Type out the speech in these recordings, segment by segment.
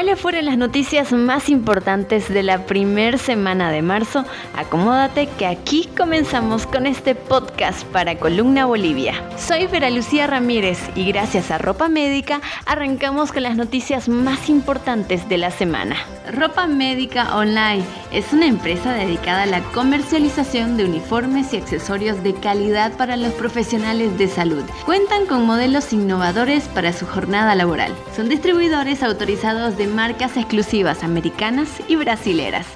¿Cuáles fueron las noticias más importantes de la primer semana de marzo? Acomódate que aquí comenzamos con este podcast para Columna Bolivia. Soy Vera Lucía Ramírez y gracias a Ropa Médica arrancamos con las noticias más importantes de la semana. Ropa Médica Online es una empresa dedicada a la comercialización de uniformes y accesorios de calidad para los profesionales de salud. Cuentan con modelos innovadores para su jornada laboral. Son distribuidores autorizados de marcas exclusivas americanas y brasileras.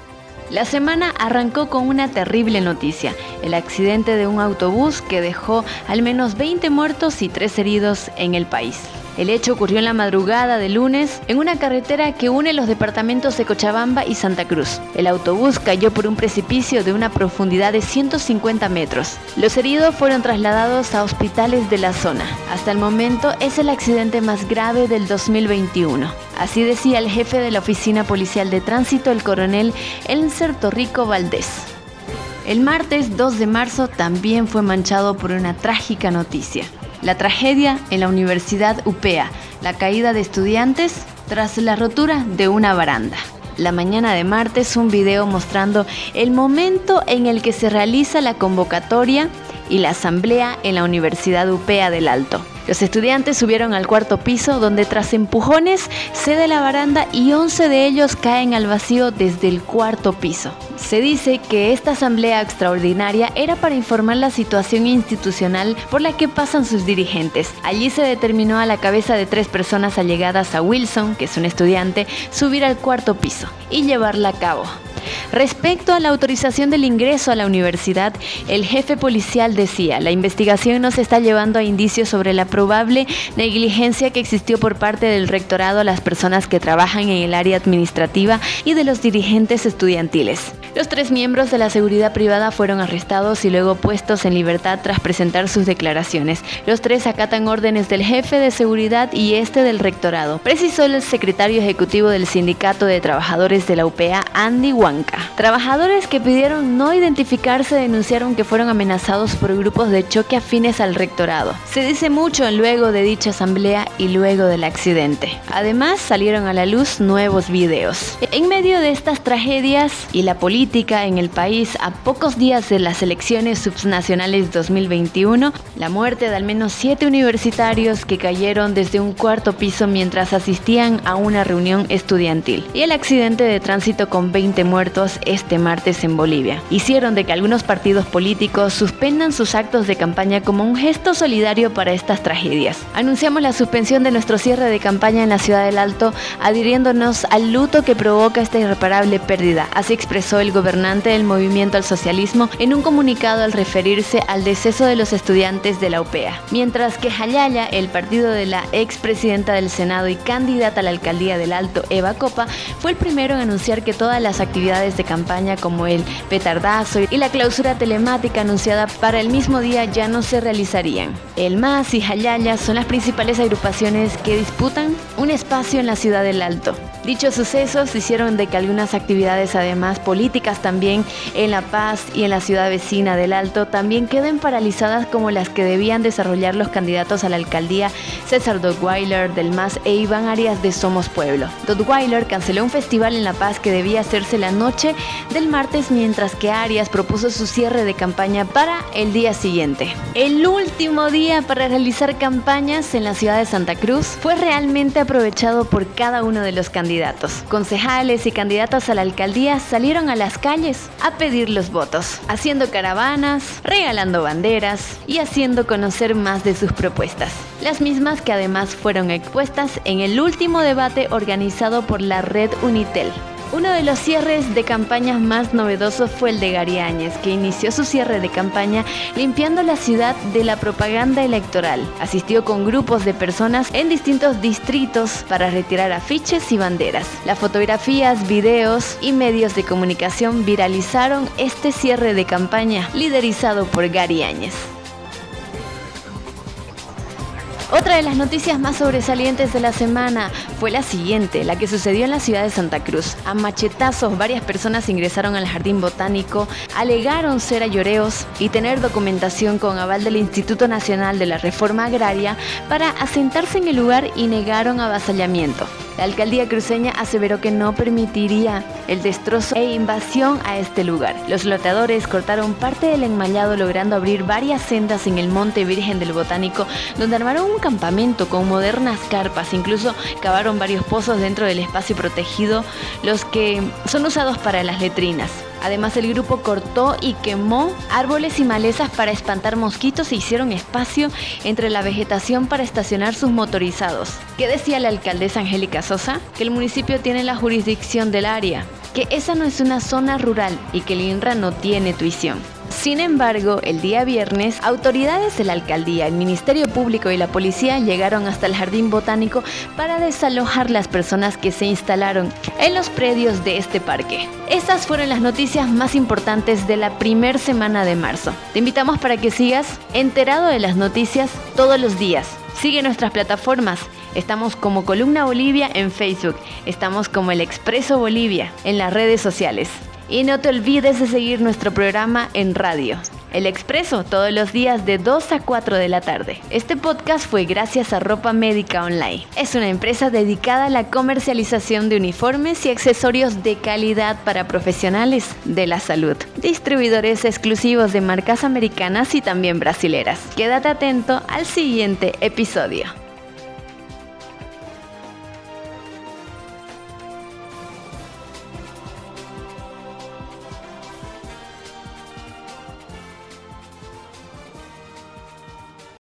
La semana arrancó con una terrible noticia, el accidente de un autobús que dejó al menos 20 muertos y 3 heridos en el país. El hecho ocurrió en la madrugada de lunes en una carretera que une los departamentos de Cochabamba y Santa Cruz. El autobús cayó por un precipicio de una profundidad de 150 metros. Los heridos fueron trasladados a hospitales de la zona. Hasta el momento es el accidente más grave del 2021. Así decía el jefe de la Oficina Policial de Tránsito, el coronel Elser Torrico Valdés. El martes 2 de marzo también fue manchado por una trágica noticia. La tragedia en la Universidad UPEA, la caída de estudiantes tras la rotura de una baranda. La mañana de martes un video mostrando el momento en el que se realiza la convocatoria y la asamblea en la Universidad UPEA del Alto. Los estudiantes subieron al cuarto piso donde tras empujones cede la baranda y 11 de ellos caen al vacío desde el cuarto piso. Se dice que esta asamblea extraordinaria era para informar la situación institucional por la que pasan sus dirigentes. Allí se determinó a la cabeza de tres personas allegadas a Wilson, que es un estudiante, subir al cuarto piso y llevarla a cabo. Respecto a la autorización del ingreso a la universidad, el jefe policial decía, la investigación no se está llevando a indicios sobre la probable negligencia que existió por parte del rectorado a las personas que trabajan en el área administrativa y de los dirigentes estudiantiles. Los tres miembros de la seguridad privada fueron arrestados y luego puestos en libertad tras presentar sus declaraciones. Los tres acatan órdenes del jefe de seguridad y este del rectorado, precisó el secretario ejecutivo del Sindicato de Trabajadores de la UPA, Andy Huanca. Trabajadores que pidieron no identificarse denunciaron que fueron amenazados por grupos de choque afines al rectorado. Se dice mucho luego de dicha asamblea y luego del accidente. Además, salieron a la luz nuevos videos. En medio de estas tragedias y la política, en el país a pocos días de las elecciones subnacionales 2021, la muerte de al menos siete universitarios que cayeron desde un cuarto piso mientras asistían a una reunión estudiantil y el accidente de tránsito con 20 muertos este martes en Bolivia hicieron de que algunos partidos políticos suspendan sus actos de campaña como un gesto solidario para estas tragedias. Anunciamos la suspensión de nuestro cierre de campaña en la ciudad del Alto, adhiriéndonos al luto que provoca esta irreparable pérdida, así expresó el gobernante del movimiento al socialismo en un comunicado al referirse al deceso de los estudiantes de la UPEA. Mientras que Jayaya, el partido de la expresidenta del Senado y candidata a la alcaldía del Alto, Eva Copa, fue el primero en anunciar que todas las actividades de campaña como el petardazo y la clausura telemática anunciada para el mismo día ya no se realizarían. El MAS y Jayaya son las principales agrupaciones que disputan un espacio en la ciudad del Alto. Dichos sucesos hicieron de que algunas actividades además políticas también en La Paz y en la ciudad vecina del Alto también queden paralizadas como las que debían desarrollar los candidatos a la alcaldía César Dodweiler del MAS e Iván Arias de Somos Pueblo. Dodweiler canceló un festival en La Paz que debía hacerse la noche del martes mientras que Arias propuso su cierre de campaña para el día siguiente. El último día para realizar campañas en la ciudad de Santa Cruz fue realmente aprovechado por cada uno de los candidatos Concejales y candidatos a la alcaldía salieron a las calles a pedir los votos, haciendo caravanas, regalando banderas y haciendo conocer más de sus propuestas. Las mismas que además fueron expuestas en el último debate organizado por la red Unitel. Uno de los cierres de campañas más novedosos fue el de Gary Áñez, que inició su cierre de campaña limpiando la ciudad de la propaganda electoral. Asistió con grupos de personas en distintos distritos para retirar afiches y banderas. Las fotografías, videos y medios de comunicación viralizaron este cierre de campaña liderizado por Gary Otra de las noticias más sobresalientes de la semana fue la siguiente, la que sucedió en la ciudad de Santa Cruz. A machetazos varias personas ingresaron al jardín botánico, alegaron ser ayoreos y tener documentación con aval del Instituto Nacional de la Reforma Agraria para asentarse en el lugar y negaron avasallamiento. La alcaldía cruceña aseveró que no permitiría el destrozo e invasión a este lugar. Los loteadores cortaron parte del enmallado logrando abrir varias sendas en el Monte Virgen del Botánico donde armaron un campamento con modernas carpas, incluso cavaron varios pozos dentro del espacio protegido, los que son usados para las letrinas. Además, el grupo cortó y quemó árboles y malezas para espantar mosquitos e hicieron espacio entre la vegetación para estacionar sus motorizados. ¿Qué decía la alcaldesa Angélica Sosa? Que el municipio tiene la jurisdicción del área, que esa no es una zona rural y que el INRA no tiene tuición. Sin embargo, el día viernes, autoridades de la alcaldía, el Ministerio Público y la policía llegaron hasta el jardín botánico para desalojar las personas que se instalaron en los predios de este parque. Estas fueron las noticias más importantes de la primera semana de marzo. Te invitamos para que sigas enterado de las noticias todos los días. Sigue nuestras plataformas. Estamos como Columna Bolivia en Facebook. Estamos como El Expreso Bolivia en las redes sociales. Y no te olvides de seguir nuestro programa en radio. El Expreso, todos los días de 2 a 4 de la tarde. Este podcast fue gracias a Ropa Médica Online. Es una empresa dedicada a la comercialización de uniformes y accesorios de calidad para profesionales de la salud. Distribuidores exclusivos de marcas americanas y también brasileras. Quédate atento al siguiente episodio.